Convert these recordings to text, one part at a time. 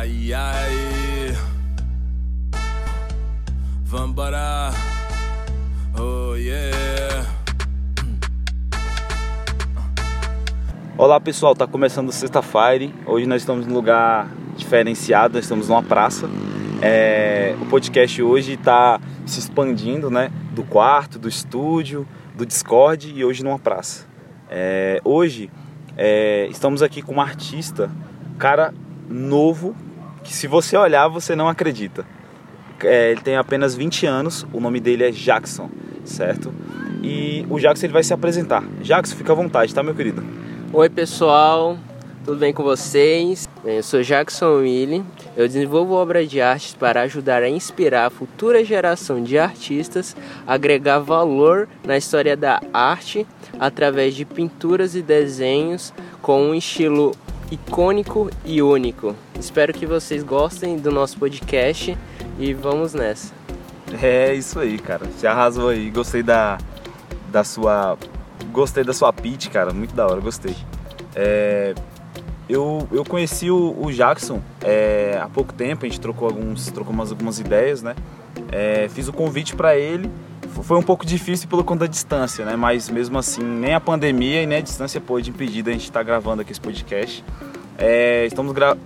Ai, ai. Vambora. Oh, yeah. Olá pessoal, tá começando sexta-feira. Hoje nós estamos num lugar diferenciado, nós estamos numa praça. É, o podcast hoje está se expandindo, né? Do quarto, do estúdio, do Discord e hoje numa praça. É, hoje é, estamos aqui com um artista, cara novo, que se você olhar você não acredita. É, ele tem apenas 20 anos, o nome dele é Jackson, certo? E o Jackson ele vai se apresentar. Jackson, fica à vontade, tá, meu querido? Oi pessoal, tudo bem com vocês? Bem, eu sou Jackson Willy. Eu desenvolvo obras de artes para ajudar a inspirar a futura geração de artistas, agregar valor na história da arte através de pinturas e desenhos com um estilo icônico e único. Espero que vocês gostem do nosso podcast e vamos nessa. É isso aí, cara. Você arrasou aí. Gostei da, da sua. Gostei da sua pitch, cara. Muito da hora, gostei. É, eu, eu conheci o, o Jackson é, há pouco tempo, a gente trocou alguns trocou umas, algumas ideias, né? É, fiz o convite para ele. Foi um pouco difícil pelo conta da distância, né? Mas mesmo assim, nem a pandemia e nem a distância pôde impedir da gente estar tá gravando aqui esse podcast. É, estamos gra...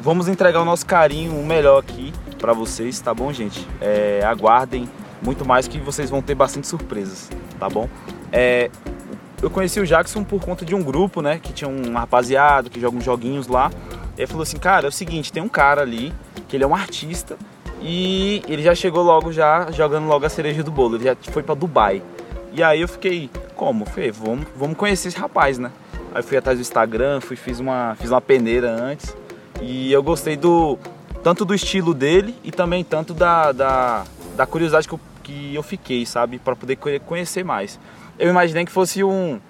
Vamos entregar o nosso carinho, o melhor aqui para vocês, tá bom, gente? É, aguardem muito mais que vocês vão ter bastante surpresas, tá bom? É, eu conheci o Jackson por conta de um grupo, né? Que tinha um rapaziado que joga uns joguinhos lá. Ele falou assim, cara, é o seguinte, tem um cara ali, que ele é um artista, e ele já chegou logo já jogando logo a cereja do bolo, ele já foi para Dubai. E aí eu fiquei, como? Falei, vamos, vamos conhecer esse rapaz, né? Aí fui atrás do Instagram, fui, fiz, uma, fiz uma peneira antes. E eu gostei do tanto do estilo dele e também tanto da, da, da curiosidade que eu, que eu fiquei, sabe? para poder conhecer mais eu imaginei que fosse um,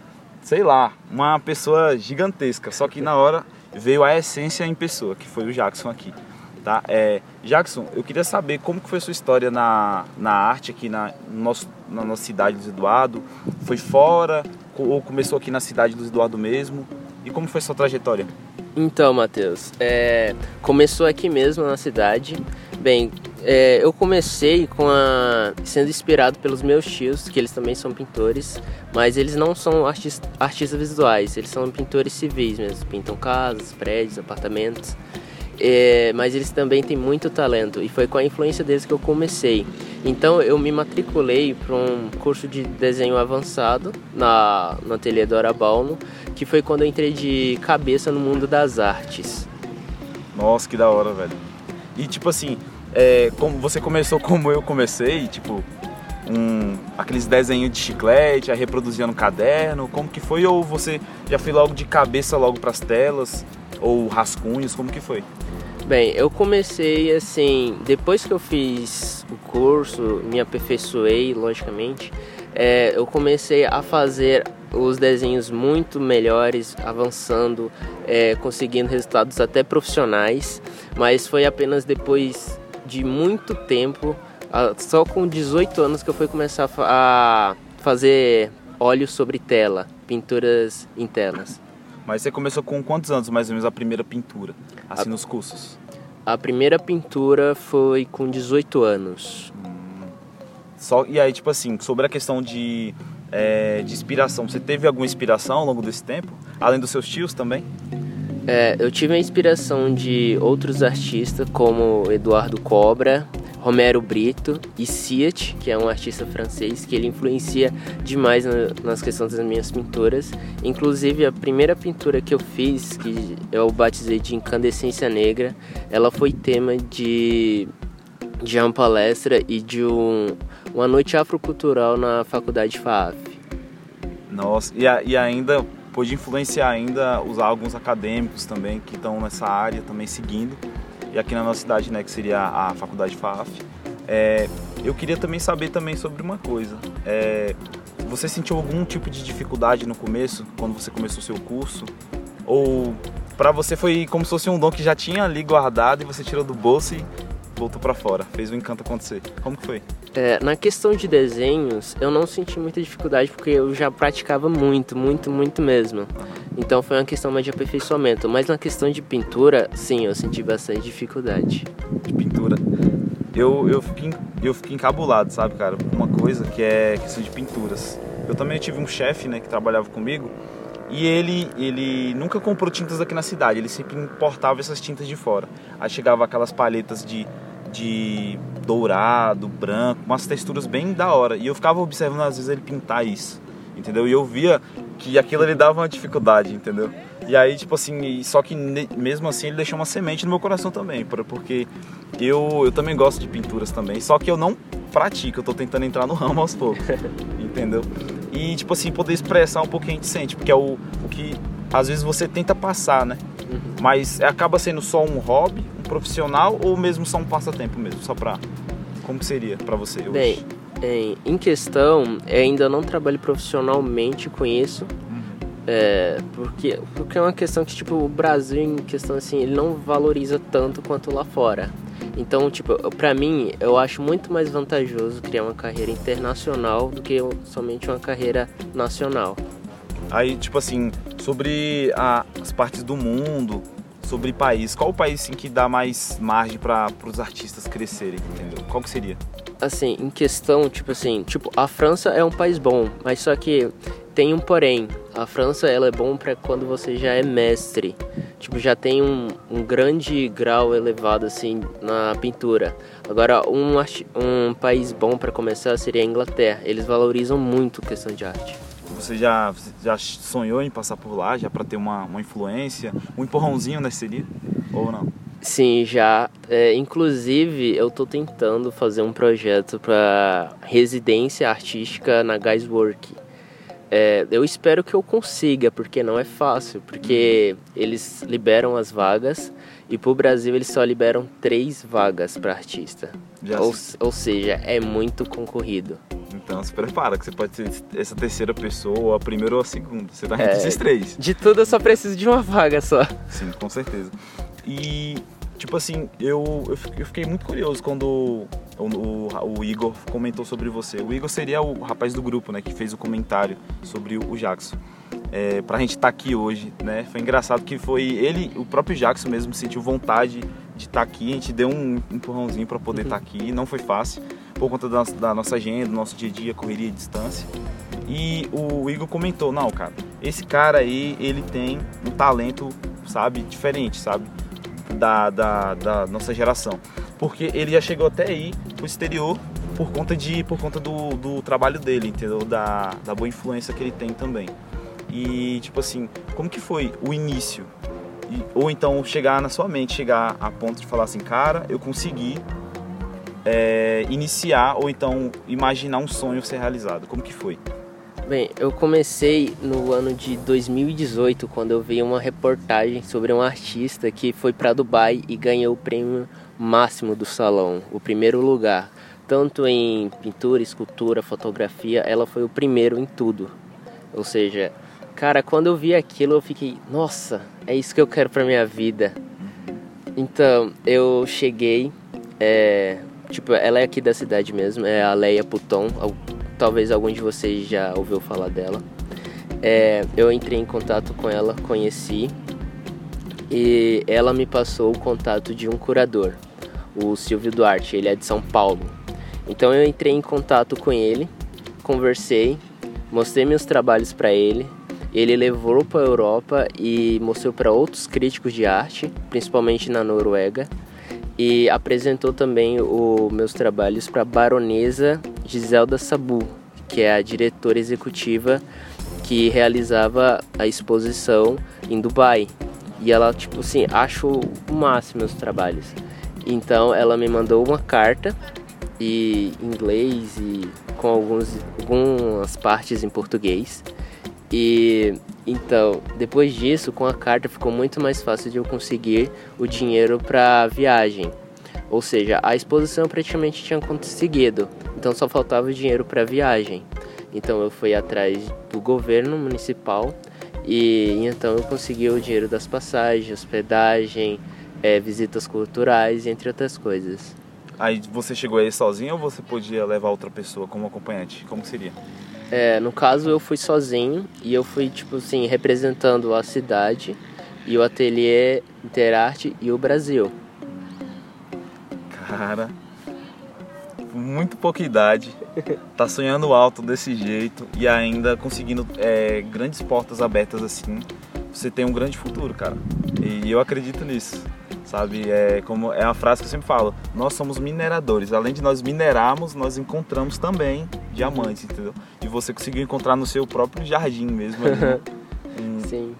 sei lá, uma pessoa gigantesca. Só que na hora veio a essência em pessoa, que foi o Jackson aqui. Tá? É, Jackson, eu queria saber como que foi a sua história na, na arte aqui na, nosso, na nossa cidade Luiz Eduardo. Foi fora ou começou aqui na cidade Luiz Eduardo mesmo? E como foi a sua trajetória? Então, Matheus, é, começou aqui mesmo na cidade. Bem, é, eu comecei com a, sendo inspirado pelos meus tios, que eles também são pintores, mas eles não são artist, artistas visuais, eles são pintores civis mesmo, pintam casas, prédios, apartamentos. É, mas eles também têm muito talento e foi com a influência deles que eu comecei. Então eu me matriculei para um curso de desenho avançado na, no ateliê do Arabalno, que foi quando eu entrei de cabeça no mundo das artes. Nossa, que da hora, velho. E tipo assim, é, como você começou como eu comecei, tipo, um, aqueles desenhos de chiclete, aí reproduzia no caderno, como que foi? Ou você já foi logo de cabeça logo para as telas, ou rascunhos, como que foi? Bem, eu comecei assim, depois que eu fiz o curso, me aperfeiçoei, logicamente, é, eu comecei a fazer os desenhos muito melhores, avançando, é, conseguindo resultados até profissionais, mas foi apenas depois de muito tempo, só com 18 anos que eu fui começar a fazer óleo sobre tela, pinturas em telas. Mas você começou com quantos anos mais ou menos a primeira pintura, assim a, nos cursos? A primeira pintura foi com 18 anos. Hum. Só, e aí, tipo assim, sobre a questão de, é, de inspiração, você teve alguma inspiração ao longo desse tempo? Além dos seus tios também? É, eu tive a inspiração de outros artistas como Eduardo Cobra, Romero Brito e Siat, que é um artista francês que ele influencia demais nas questões das minhas pinturas. Inclusive a primeira pintura que eu fiz, que eu batizei de Incandescência Negra, ela foi tema de de uma palestra e de um, uma noite afrocultural na faculdade FAAF. Nossa, e, a, e ainda pôde influenciar ainda os alguns acadêmicos também que estão nessa área também seguindo e aqui na nossa cidade né que seria a faculdade FAF é, eu queria também saber também sobre uma coisa. É, você sentiu algum tipo de dificuldade no começo quando você começou o seu curso? Ou para você foi como se fosse um dom que já tinha ali guardado e você tirou do bolso e botou pra fora, fez o encanto acontecer. Como que foi? É, na questão de desenhos, eu não senti muita dificuldade porque eu já praticava muito, muito, muito mesmo. Então foi uma questão mais de aperfeiçoamento. Mas na questão de pintura, sim, eu senti bastante dificuldade. De pintura. Eu, eu, fiquei, eu fiquei encabulado, sabe, cara, uma coisa que é questão de pinturas. Eu também tive um chefe, né, que trabalhava comigo e ele, ele nunca comprou tintas aqui na cidade, ele sempre importava essas tintas de fora. Aí chegava aquelas palhetas de, de dourado, branco, umas texturas bem da hora. E eu ficava observando às vezes ele pintar isso, entendeu? E eu via que aquilo ele dava uma dificuldade, entendeu? E aí, tipo assim, só que mesmo assim ele deixou uma semente no meu coração também, porque eu, eu também gosto de pinturas também, só que eu não pratico, eu tô tentando entrar no ramo aos poucos, entendeu? E, tipo assim, poder expressar um pouco o que a gente sente, porque é o, o que às vezes você tenta passar, né? Uhum. Mas acaba sendo só um hobby, profissional ou mesmo só um passatempo mesmo, só pra... Como que seria para você hoje? Bem, em, questão, ainda não trabalho profissionalmente com isso, é, porque, porque é uma questão que, tipo, o Brasil, em questão assim, ele não valoriza tanto quanto lá fora. Então, tipo, pra mim, eu acho muito mais vantajoso criar uma carreira internacional do que somente uma carreira nacional. Aí, tipo assim, sobre a, as partes do mundo, sobre país, qual o país assim, que dá mais margem para os artistas crescerem, entendeu? Qual que seria? Assim, em questão, tipo assim, tipo, a França é um país bom, mas só que tem um porém. A França ela é bom para quando você já é mestre, tipo já tem um, um grande grau elevado assim na pintura. Agora um, um país bom para começar seria a Inglaterra. Eles valorizam muito a questão de arte. Você já, já sonhou em passar por lá, já para ter uma, uma influência, um empurrãozinho nesse seria ou não? Sim, já. É, inclusive, eu estou tentando fazer um projeto para residência artística na Guyswork. É, eu espero que eu consiga, porque não é fácil, porque eles liberam as vagas e para o Brasil eles só liberam três vagas para artista. Ou, ou, seja, é muito concorrido. Então se prepara, que você pode ser essa terceira pessoa, a primeira ou a segunda. Você tá entre é, esses três. De tudo eu só preciso de uma vaga só. Sim, com certeza. E tipo assim, eu, eu fiquei muito curioso quando o, o, o, Igor comentou sobre você. O Igor seria o rapaz do grupo, né, que fez o comentário sobre o, o Jackson. É, pra gente estar tá aqui hoje, né? Foi engraçado que foi ele, o próprio Jackson mesmo sentiu vontade de estar tá aqui. A gente deu um empurrãozinho para poder estar uhum. tá aqui. Não foi fácil, por conta da, da nossa agenda, do nosso dia a dia, correria e distância. E o Igor comentou, não, cara, esse cara aí, ele tem um talento, sabe, diferente, sabe? da, da, da nossa geração. Porque ele já chegou até aí pro exterior por conta de por conta do, do trabalho dele, entendeu? Da, da boa influência que ele tem também. E tipo assim, como que foi o início? E, ou então chegar na sua mente, chegar a ponto de falar assim, cara, eu consegui é, iniciar ou então imaginar um sonho ser realizado. Como que foi? Bem, eu comecei no ano de 2018 quando eu vi uma reportagem sobre um artista que foi para Dubai e ganhou o prêmio máximo do salão, o primeiro lugar. Tanto em pintura, escultura, fotografia, ela foi o primeiro em tudo. Ou seja, cara, quando eu vi aquilo eu fiquei, nossa, é isso que eu quero para minha vida. Então, eu cheguei, é, tipo, ela é aqui da cidade mesmo, é a Leia Puton, talvez algum de vocês já ouviu falar dela. É, eu entrei em contato com ela, conheci e ela me passou o contato de um curador, o Silvio Duarte, ele é de São Paulo. Então eu entrei em contato com ele, conversei, mostrei meus trabalhos para ele. Ele levou para a Europa e mostrou para outros críticos de arte, principalmente na Noruega, e apresentou também os meus trabalhos para a baronesa Giselda Sabu, que é a diretora executiva que realizava a exposição em Dubai. E ela, tipo assim, achou o máximo meus trabalhos. Então ela me mandou uma carta e em inglês e com alguns, algumas partes em português. E então, depois disso, com a carta ficou muito mais fácil de eu conseguir o dinheiro para viagem. Ou seja, a exposição praticamente tinha conseguido, então só faltava o dinheiro para viagem. Então eu fui atrás do governo municipal e então eu consegui o dinheiro das passagens, hospedagem, é, visitas culturais, entre outras coisas. Aí você chegou aí sozinho ou você podia levar outra pessoa como acompanhante? Como seria? É, no caso eu fui sozinho e eu fui tipo assim representando a cidade e o ateliê Interarte e o Brasil. Cara, muito pouca idade, tá sonhando alto desse jeito e ainda conseguindo é, grandes portas abertas assim, você tem um grande futuro, cara. E eu acredito nisso, sabe? É como é a frase que eu sempre falo: nós somos mineradores. Além de nós minerarmos, nós encontramos também diamantes, entendeu? E você conseguiu encontrar no seu próprio jardim mesmo. Ali, né? um, Sim.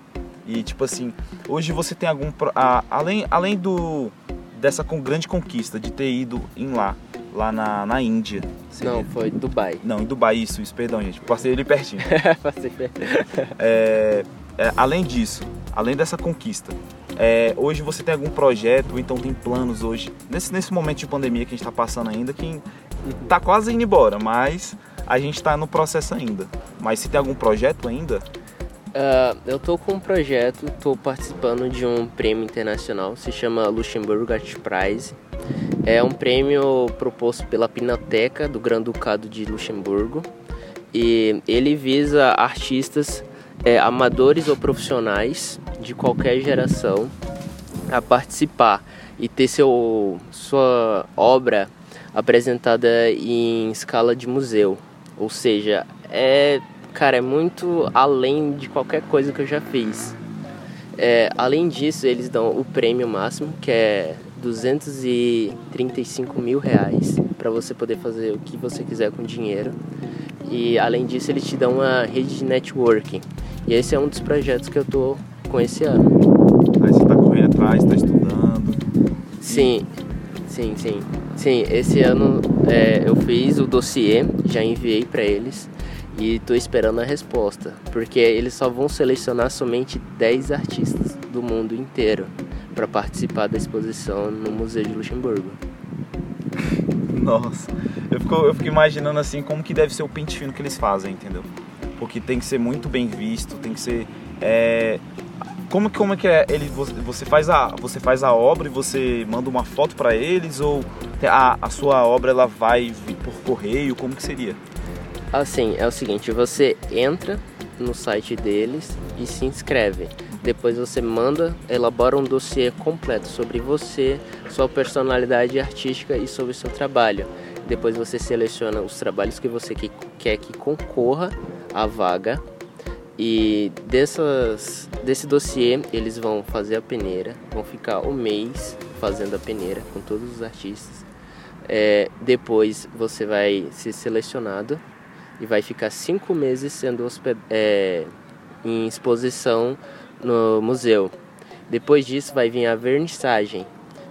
e tipo assim, hoje você tem algum a- além além do dessa com- grande conquista de ter ido em lá, lá na, na Índia. Não, foi Dubai. Não, em Dubai, isso, isso, perdão, gente. Passei ali pertinho. Passei perto. É, é, além disso, além dessa conquista, é, hoje você tem algum projeto, então tem planos hoje, nesse, nesse momento de pandemia que a gente está passando ainda, que tá quase indo embora, mas a gente está no processo ainda. Mas se tem algum projeto ainda, Ah, eu tô com um projeto, tô participando de um prêmio internacional, se chama Luxemburgo Art Prize. É um prêmio proposto pela Pinateca do Grande Ducado de Luxemburgo e ele visa artistas é, amadores ou profissionais de qualquer geração a participar e ter seu, sua obra apresentada em escala de museu. Ou seja, é, cara, é muito além de qualquer coisa que eu já fiz. É, além disso, eles dão o prêmio máximo, que é 235 mil reais, para você poder fazer o que você quiser com dinheiro. E além disso, eles te dão uma rede de networking. E esse é um dos projetos que eu tô com esse ano. aí você está correndo atrás, está estudando. Sim, sim, sim. Sim, esse ano é, eu fiz o dossiê, já enviei para eles e tô esperando a resposta, porque eles só vão selecionar somente 10 artistas do mundo inteiro para participar da exposição no Museu de Luxemburgo. Nossa, eu fico, eu fico imaginando assim como que deve ser o pente fino que eles fazem, entendeu? Porque tem que ser muito bem visto, tem que ser. é, como, como é que é? Ele, você, faz a, você faz a obra e você manda uma foto para eles ou a, a sua obra ela vai por correio? Como que seria? Assim, é o seguinte, você entra no site deles e se inscreve. Depois você manda, elabora um dossiê completo sobre você, sua personalidade artística e sobre o seu trabalho. Depois você seleciona os trabalhos que você que- quer que concorra à vaga. E dessas, desse dossiê eles vão fazer a peneira, vão ficar um mês fazendo a peneira com todos os artistas. É, depois você vai ser selecionado e vai ficar cinco meses sendo é, em exposição no museu. Depois disso vai vir a vernissagem,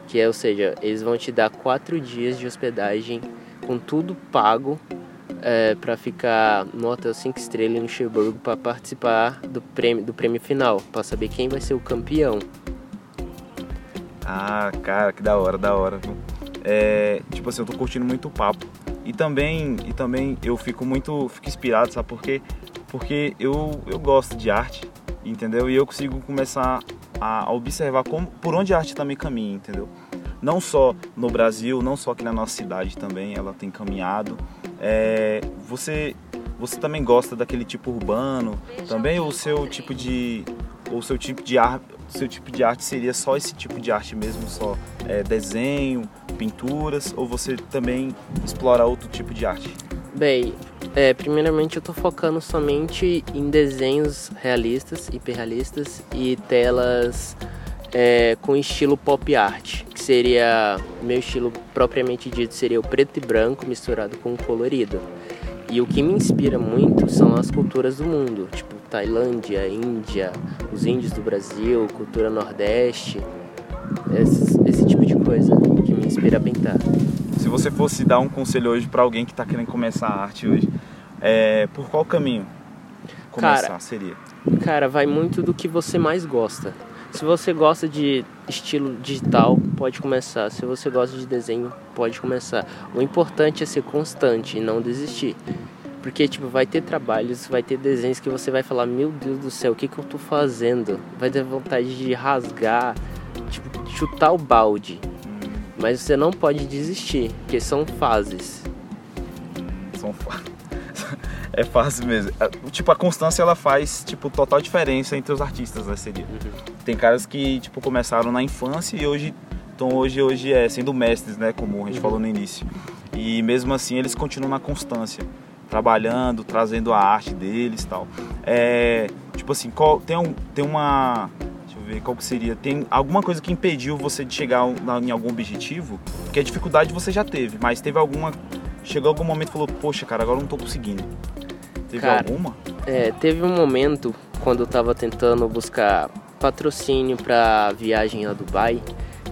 que é, ou seja, eles vão te dar quatro dias de hospedagem com tudo pago para ficar no hotel 5 estrelas em Luxemburgo para participar do prêmio, do prêmio final, para saber quem vai ser o campeão. Ah, cara, que da hora, da hora. É, tipo assim, eu tô curtindo muito o papo. E também, e também eu fico muito, fico inspirado, sabe por quê? Porque eu, eu gosto de arte, entendeu? E eu consigo começar a, observar como, por onde a arte também caminha, entendeu? Não só no Brasil, não só aqui na nossa cidade também, ela tem caminhado. É, você, você também gosta daquele tipo urbano? Também o seu tipo de, o seu tipo de arte, seu tipo de arte seria só esse tipo de arte mesmo, só é, desenho, pinturas, ou você também explora outro tipo de arte? Bem, é, primeiramente eu tô focando somente em desenhos realistas, hiperrealistas e telas é, com estilo pop art, que seria meu estilo propriamente dito seria o preto e branco misturado com colorido. E o que me inspira muito são as culturas do mundo, tipo Tailândia, Índia, os índios do Brasil, cultura nordeste, esses- esse tipo de coisa que me inspira a pintar. Se você fosse dar um conselho hoje para alguém que está querendo começar a arte hoje, é, por qual caminho começar Cara, seria? Cara, vai muito do que você mais gosta. Se você gosta de estilo digital, pode começar. Se você gosta de desenho, pode começar. O importante é ser constante e não desistir. Porque, tipo, vai ter trabalhos, vai ter desenhos que você vai falar, meu Deus do céu, o que, que eu tô fazendo? Vai ter vontade de rasgar, tipo, chutar o balde. mas você não pode desistir, porque são fases. São fa... É fácil mesmo. É, Tipo, a constância ela faz, tipo, total diferença entre os artistas, né, seria. Tem caras que, tipo, começaram na infância e hoje estão hoje, hoje é, sendo mestres, né, como a gente falou no início. E mesmo assim eles continuam na constância, trabalhando, trazendo a arte deles e tal. É, tipo assim, qual, tem, um, tem uma... Deixa eu ver, qual que seria? Tem alguma coisa que impediu você de chegar em algum objetivo? Porque a dificuldade você já teve, mas teve alguma... Chegou algum momento e falou, poxa, cara, agora eu não tô conseguindo. Teve Cara, alguma? É, teve um momento quando eu tava tentando buscar patrocínio pra viagem a Dubai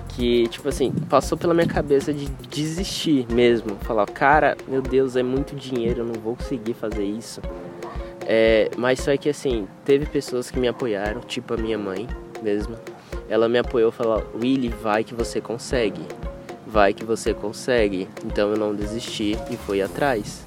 que, tipo assim, passou pela minha cabeça de desistir mesmo. Falar, cara, meu Deus, é muito dinheiro, eu não vou conseguir fazer isso. É, mas só que assim, teve pessoas que me apoiaram, tipo a minha mãe mesmo. Ela me apoiou falou, Willy, vai que você consegue. Vai que você consegue. Então eu não desisti e fui atrás.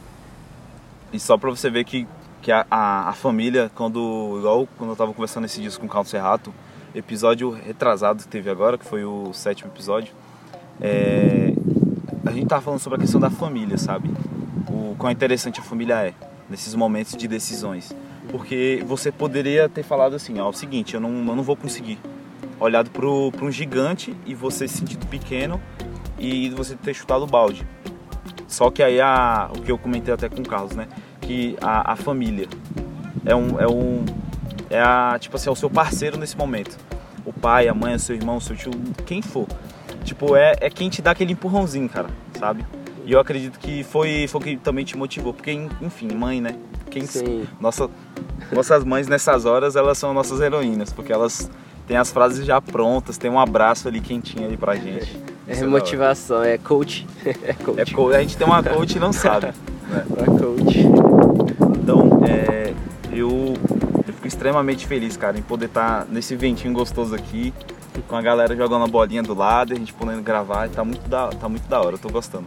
E só pra você ver que, que a, a, a família, quando. Igual quando eu tava conversando esse disco com o Carlos Serrato, episódio retrasado que teve agora, que foi o sétimo episódio, é, a gente tava falando sobre a questão da família, sabe? O quão interessante a família é nesses momentos de decisões. Porque você poderia ter falado assim, ó, o seguinte, eu não, eu não vou conseguir. Olhado pro um gigante e você se sentido pequeno e você ter chutado o balde. Só que aí a, o que eu comentei até com o Carlos, né? Que a, a família é um, é um. É a, tipo assim, é o seu parceiro nesse momento. O pai, a mãe, o seu irmão, o seu tio, quem for. Tipo, é, é quem te dá aquele empurrãozinho, cara, sabe? E eu acredito que foi, foi o que também te motivou. Porque, enfim, mãe, né? Quem, Sim. nossa, nossas mães nessas horas, elas são nossas heroínas. Porque elas têm as frases já prontas, tem um abraço ali quentinho ali pra gente. É hora. motivação, é coach. É coach. É, co- a gente tem uma coach e não sabe. né? É coach. Eu, eu fico extremamente feliz, cara, em poder estar nesse ventinho gostoso aqui, com a galera jogando a bolinha do lado, e a gente podendo gravar, tá muito da, tá muito da hora, eu tô gostando.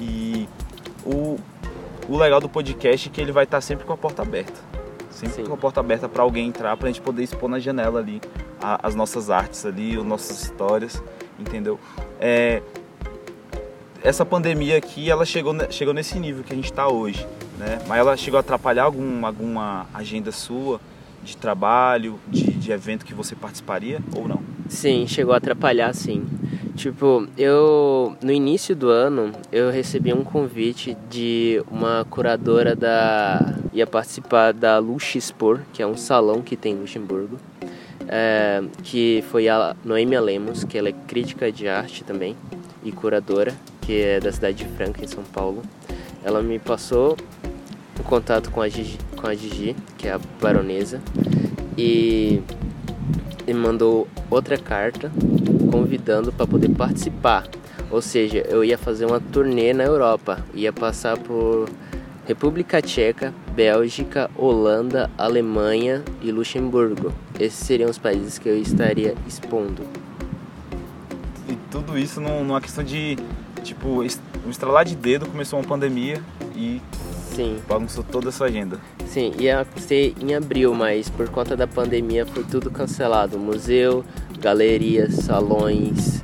E o, o legal do podcast é que ele vai estar sempre com a porta aberta. Sempre Sim. com a porta aberta para alguém entrar, pra gente poder expor na janela ali a- as nossas artes ali, as nossas histórias, entendeu? É, essa pandemia aqui, ela chegou, chegou nesse nível que a gente está hoje, né? Mas ela chegou a atrapalhar algum, alguma agenda sua de trabalho, de, de evento que você participaria ou não? Sim, chegou a atrapalhar, sim. Tipo, eu no início do ano eu recebi um convite de uma curadora da ia participar da Luxespor, que é um salão que tem em Luxemburgo, é, que foi a Noêmia Lemos, que ela é crítica de arte também e curadora, que é da cidade de Franca, em São Paulo. Ela me passou o contato com a Gigi, com a Gigi que é a baronesa, e e mandou outra carta convidando para poder participar. Ou seja, eu ia fazer uma turnê na Europa, ia passar por República Tcheca, Bélgica, Holanda, Alemanha e Luxemburgo. Esses seriam os países que eu estaria expondo. E tudo isso num- numa questão de, tipo, um estralar de dedo, começou uma pandemia e Sim, bagunçou toda a sua agenda. sim, ia ser em abril, mas por conta da pandemia foi tudo cancelado. Museu, galerias, salões,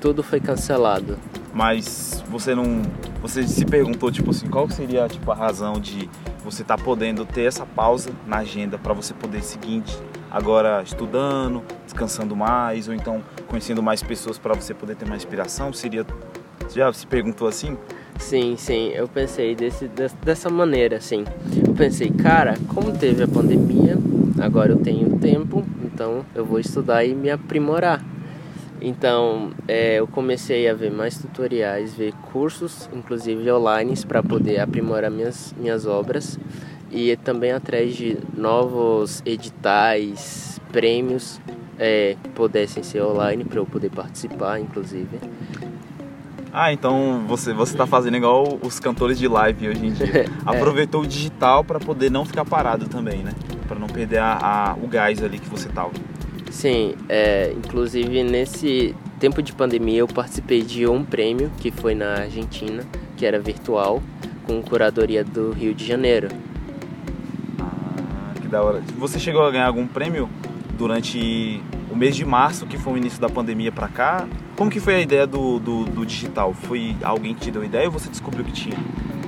tudo foi cancelado. Mas você não. Você se perguntou, tipo assim, qual seria tipo, a razão de você estar podendo ter essa pausa na agenda para você poder seguir agora estudando, descansando mais, ou então conhecendo mais pessoas para você poder ter mais inspiração? Seria. Já se perguntou assim? Sim, sim, eu pensei desse, des- dessa maneira, assim. Eu pensei, cara, como teve a pandemia, agora eu tenho tempo, então eu vou estudar e me aprimorar. Então, é, eu comecei a ver mais tutoriais, ver cursos, inclusive online, para poder aprimorar minhas, minhas obras e também atrás de novos editais, prêmios é, pudessem ser online para eu poder participar, inclusive. Ah, então você você tá fazendo igual os cantores de live hoje em dia. Aproveitou o digital para poder não ficar parado também, né? Para não perder a, a- o gás ali que você tava. Sim, é, inclusive nesse tempo de pandemia eu participei de um prêmio que foi na Argentina, que era virtual, com curadoria do Rio de Janeiro. Ah, que da hora. Você chegou a ganhar algum prêmio durante o mês de março, que foi o início da pandemia pra cá? Como que foi a ideia do, do, do digital? Foi alguém que te deu ideia ou você descobriu que tinha?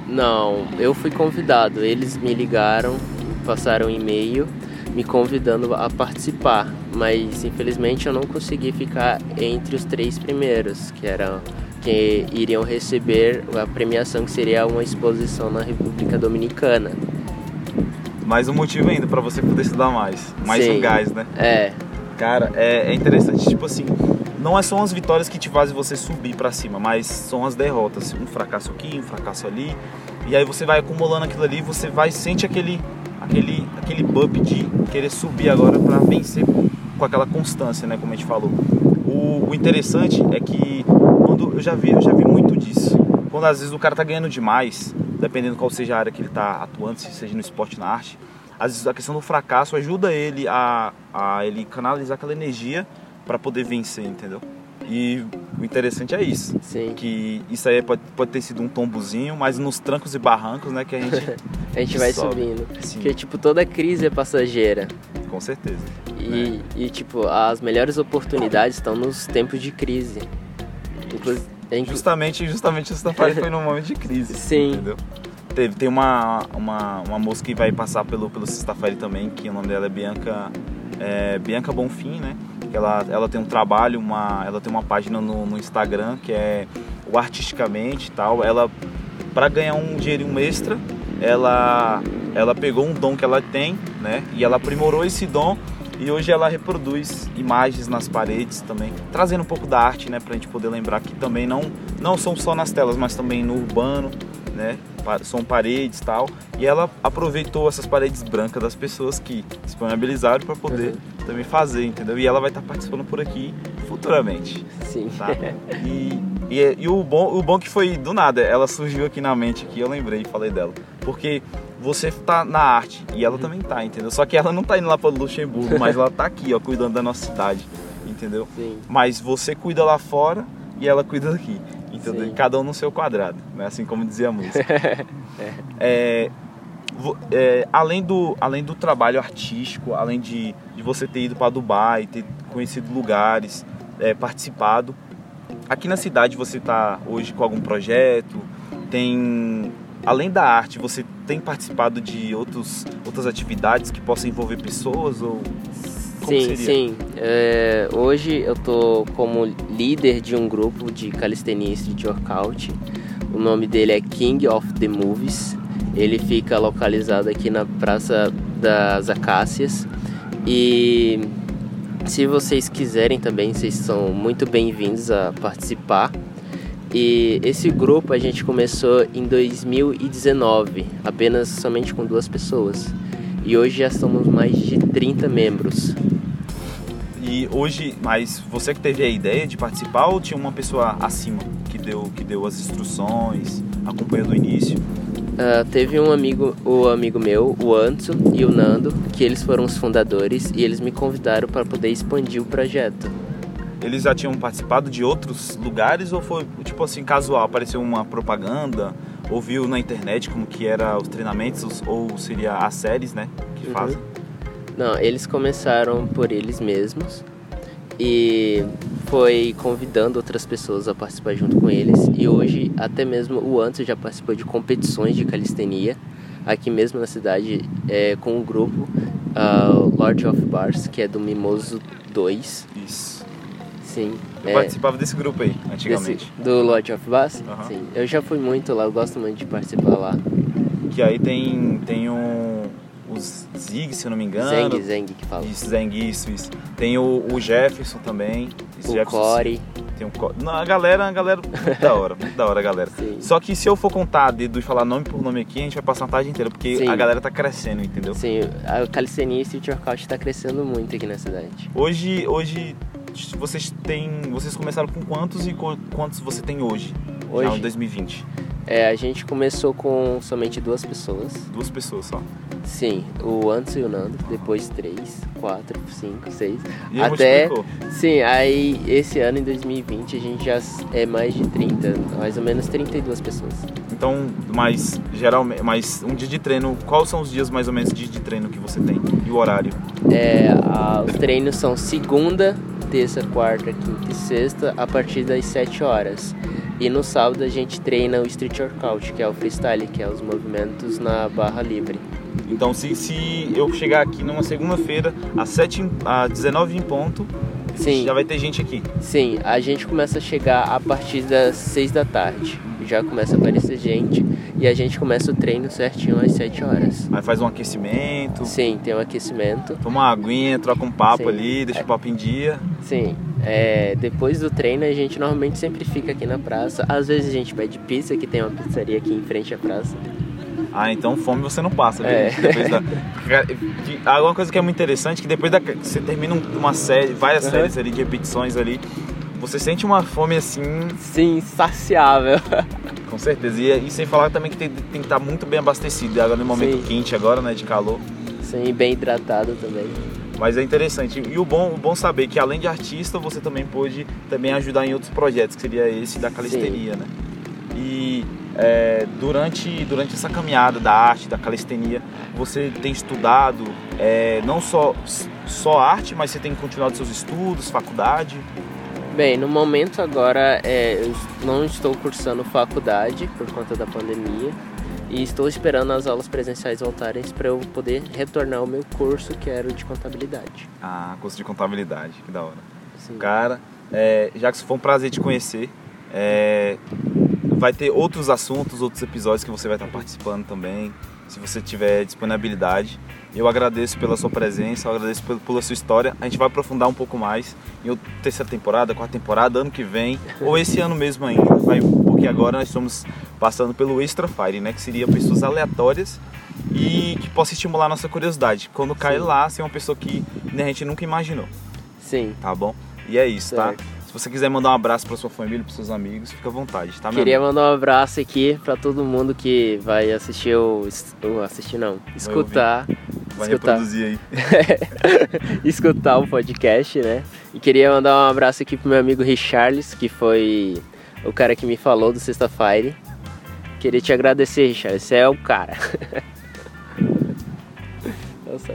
Não, eu fui convidado. Eles me ligaram, passaram um e-mail me convidando a participar, mas infelizmente eu não consegui ficar entre os três primeiros, que eram que iriam receber a premiação que seria uma exposição na República Dominicana. Mais um motivo ainda para você poder estudar mais, mais Sim. um gás, né? É, Cara, é, é interessante, tipo assim, não é só as vitórias que te fazem você subir pra cima, mas são as derrotas, um fracasso aqui, um fracasso ali, e aí você vai acumulando aquilo ali, você vai sente aquele aquele aquele bump de querer subir agora pra vencer com, com aquela constância, né, como a gente falou. O, o interessante é que quando eu já vi, eu já vi muito disso. Quando às vezes o cara tá ganhando demais, dependendo qual seja a área que ele tá atuando, se seja no esporte na arte, às vezes a questão do fracasso ajuda ele a, a ele canalizar aquela energia para poder vencer, entendeu? E o interessante é isso, sim. que isso aí pode, pode ter sido um tombozinho, mas nos trancos e barrancos, né, que a gente A gente vai sobe. subindo. Sim. Porque, tipo, toda crise é passageira. com certeza. E, e, tipo, as melhores oportunidades estão nos tempos de crise. Inclusive, é Justamente, justamente o Safari foi num momento de crise, Sim. entendeu? Teve, tem uma, uma, uma moça que vai passar pelo, pelo Sexta-feira também, que o nome dela é Bianca, é, Bianca Bonfim, né? Ela, ela tem um trabalho, uma, ela tem uma página no, no Instagram que é o Artisticamente tal. Ela, para ganhar um dinheirinho extra, ela, ela pegou um dom que ela tem, né? E ela aprimorou esse dom e hoje ela reproduz imagens nas paredes também, trazendo um pouco da arte, né, pra gente poder lembrar que também não, não são só nas telas, mas também no urbano, né, são paredes tal. E ela aproveitou essas paredes brancas das pessoas que disponibilizaram para poder também fazer, entendeu? E ela vai estar participando por aqui futuramente, sim. tá? E, e, e o, bom, o bom que foi do nada, ela surgiu aqui na mente, aqui eu lembrei e falei dela. Porque você tá na arte e ela também tá, entendeu? Só que ela não tá indo lá para Luxemburgo, mas ela tá aqui, ó, cuidando da nossa cidade, entendeu? Sim. Mas você cuida lá fora e ela cuida daqui, entendeu? Sim. Cada um no seu quadrado, né? Assim como dizia a música. É, vo- é, além, do, além do trabalho artístico, além de, de você ter ido para Dubai, ter conhecido lugares, é, participado, aqui na cidade você está hoje com algum projeto? Tem, além da arte, você tem participado de outros, outras atividades que possam envolver pessoas ou como sim, seria? sim. É, hoje eu tô como líder de um grupo de calistenia street workout. O nome dele é King of the Movies. Ele fica localizado aqui na Praça das Acácias. E se vocês quiserem também, vocês são muito bem-vindos a participar. E esse grupo a gente começou em 2019, apenas somente com duas pessoas. E hoje já somos mais de 30 membros. E hoje, mas você que teve a ideia de participar ou tinha uma pessoa acima que deu, que deu as instruções, acompanhou do início? Ah, teve um amigo, o amigo meu, o Anto e o Nando, que eles foram os fundadores e eles me convidaram para poder expandir o projeto. Eles já tinham participado de outros lugares ou foi tipo assim casual? Apareceu uma propaganda, ouviu na internet como que era os treinamentos ou seria as séries, né, que Uhum. fazem? Não, eles começaram por eles mesmos e foi convidando outras pessoas a participar junto com eles. E hoje, até mesmo o Anto já participou de competições de calistenia aqui mesmo na cidade é, com o grupo ah, Lord of Bars, que é do Mimoso 2. Isso. Sim. Eu é, participava desse grupo aí, antigamente. desse- do Lord of Bars? Aham. Sim. Eu já fui muito lá, eu gosto muito de participar lá. Que aí tem tem um os Zig, se eu não me engano. Zeng, Zeng que fala. Isso, Zeng, isso, isso. Tem o, o Jefferson também. Esse O Jefferson, Core. Tem um Co- Não, a galera, a galera, muito da hora, muito da hora, galera. Sim. Só que se eu for contar dedo e falar nome por nome aqui, a gente vai passar uma tarde inteira, porque Sim. a galera tá crescendo, entendeu? Sim, a calistenia e street workout está crescendo muito aqui na cidade. Hoje, hoje vocês têm, vocês começaram com quantos e quantos você tem hoje? Já Hoje? em 2020. É, a gente começou com somente duas pessoas. Duas pessoas só. Sim, o Antes e o Nando, depois três, quatro, cinco, seis. E Até. multiplicou. Sim, aí esse ano em 2020 a gente já é mais de 30, mais ou menos 32 pessoas. Então, mas geralmente, mas um dia de treino, quais são os dias mais ou menos de, de treino que você tem? E o horário? É, a- os treinos são segunda terça, quarta, quinta e sexta a partir das 7 horas. E no sábado a gente treina o street workout, que é o freestyle, que é os movimentos na barra livre. Então, se, se eu chegar aqui numa segunda-feira, às, 7, em- às 19 em ponto, Sim. já vai ter gente aqui. Sim, a gente começa a chegar a partir das 6 da tarde. Já começa a aparecer gente e a gente começa o treino certinho às 7 horas. Aí faz um aquecimento, Sim, tem um aquecimento. toma uma aguinha, troca um papo Sim. ali, deixa o papo em dia. Sim, é, depois do treino a gente normalmente sempre fica aqui na praça. Às vezes a gente pede pizza, que tem uma pizzaria aqui em frente à praça. Ah, então fome você não passa? É. Da... Alguma coisa que é muito interessante, que depois da... que você termina um- uma série, várias Uhum. séries ali de repetições ali, você sente uma fome assim, Sim, insaciável. com certeza. E, e sem falar também que tem, tem que estar muito bem abastecido. Agora no momento Sim. quente agora, né, de calor. Sim, bem hidratado também. Mas é interessante. E o bom, o bom saber que além de artista, você também pôde também ajudar em outros projetos, que seria esse da calistenia, né? E é, durante, durante essa caminhada da arte, da calistenia, você tem estudado é, não só, só arte, mas você tem continuado seus estudos, faculdade. Bem, no momento agora é, eu não estou cursando faculdade por conta da pandemia e estou esperando as aulas presenciais voltarem para eu poder retornar ao meu curso que era o de contabilidade. Ah, curso de contabilidade, que da hora. Sim. Cara, é, Jackson, foi um prazer te conhecer. É, vai ter outros assuntos, outros episódios que você vai estar participando também, se você tiver disponibilidade. Eu agradeço pela sua presença, eu agradeço pela, sua história. A gente vai aprofundar um pouco mais em terceira temporada, quarta temporada, ano que vem, ou esse ano mesmo ainda. Vai, porque agora nós estamos passando pelo Extra Fire, né? Que seria pessoas aleatórias e que possa estimular a nossa curiosidade. Quando cai Sim. lá, ser uma pessoa que né, a gente nunca imaginou Sim. tá bom? E é isso, tá? Se você quiser mandar um abraço pra sua família, pros seus amigos, fica à vontade, tá, Queria mandar um abraço aqui para todo mundo que vai assistir o, o assistir não, escutar, Vai escutar. reproduzir aí. escutar o podcast, né? E queria mandar um abraço aqui pro meu amigo Richarles, que foi o cara que me falou do Sexta Fire. Queria te agradecer, Richarles, você é o cara. Nossa.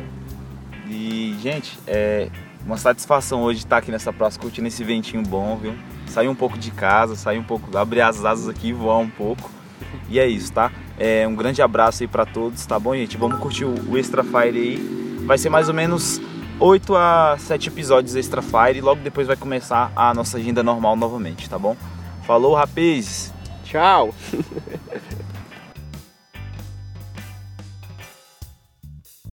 E, gente, é uma satisfação hoje estar aqui nessa praça curtindo esse ventinho bom, viu? Sair um pouco de casa, sair um pouco, abrir as asas aqui e voar um pouco. E é isso, tá? É, um grande abraço aí pra todos, tá bom, gente? Vamos curtir o, o Extra Fire aí. Vai ser mais ou menos 8 a 7 episódios Extra Fire e logo depois vai começar a nossa agenda normal novamente, tá bom? Falou, rapazes! Tchau.